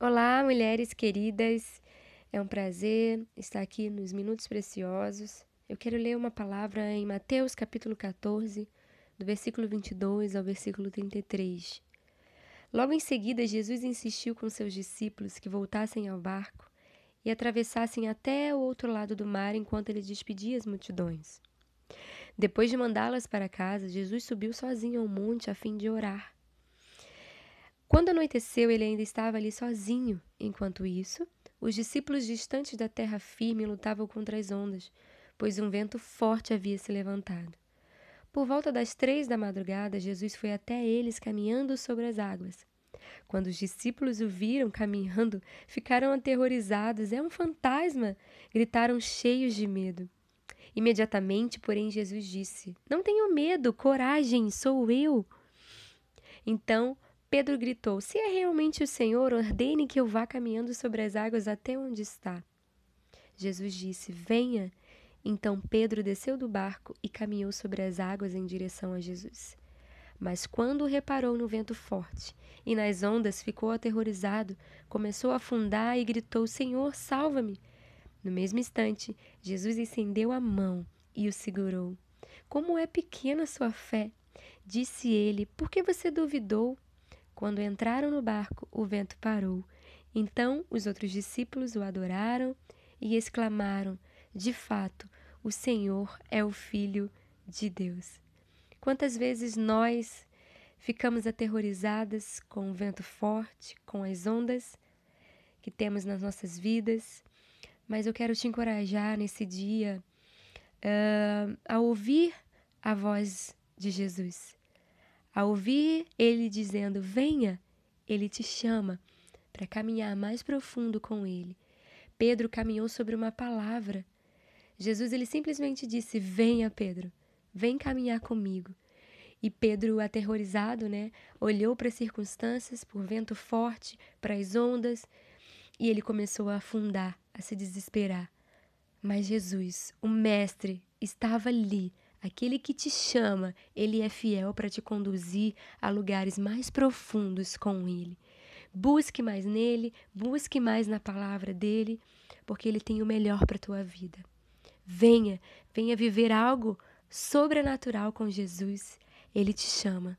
Olá, mulheres queridas. É um prazer estar aqui nos Minutos Preciosos. Eu quero ler uma palavra em Mateus capítulo 14, do versículo 22 ao versículo 33. Logo em seguida, Jesus insistiu com seus discípulos que voltassem ao barco e atravessassem até o outro lado do mar enquanto ele despedia as multidões. Depois de mandá-las para casa, Jesus subiu sozinho ao monte a fim de orar. Quando anoiteceu, ele ainda estava ali sozinho. Enquanto isso, os discípulos distantes da terra firme lutavam contra as ondas, pois um vento forte havia se levantado. Por volta das três da madrugada, Jesus foi até eles caminhando sobre as águas. Quando os discípulos o viram caminhando, ficaram aterrorizados. É um fantasma! gritaram cheios de medo. Imediatamente, porém, Jesus disse: Não tenham medo, coragem, sou eu. Então Pedro gritou: Se é realmente o Senhor, ordene que eu vá caminhando sobre as águas até onde está. Jesus disse: Venha. Então Pedro desceu do barco e caminhou sobre as águas em direção a Jesus. Mas quando reparou no vento forte e nas ondas, ficou aterrorizado, começou a afundar e gritou: Senhor, salva-me! No mesmo instante, Jesus estendeu a mão e o segurou. Como é pequena sua fé! Disse ele: Por que você duvidou? Quando entraram no barco, o vento parou. Então os outros discípulos o adoraram e exclamaram: De fato, o Senhor é o Filho de Deus. Quantas vezes nós ficamos aterrorizadas com o vento forte, com as ondas que temos nas nossas vidas, mas eu quero te encorajar nesse dia uh, a ouvir a voz de Jesus ao ouvir ele dizendo: Venha, ele te chama para caminhar mais profundo com ele. Pedro caminhou sobre uma palavra. Jesus ele simplesmente disse: Venha, Pedro, vem caminhar comigo. E Pedro, aterrorizado, né, olhou para as circunstâncias, por vento forte, para as ondas, e ele começou a afundar, a se desesperar. Mas Jesus, o Mestre, estava ali, Aquele que te chama, ele é fiel para te conduzir a lugares mais profundos com ele. Busque mais nele, busque mais na palavra dele, porque ele tem o melhor para a tua vida. Venha, venha viver algo sobrenatural com Jesus. Ele te chama.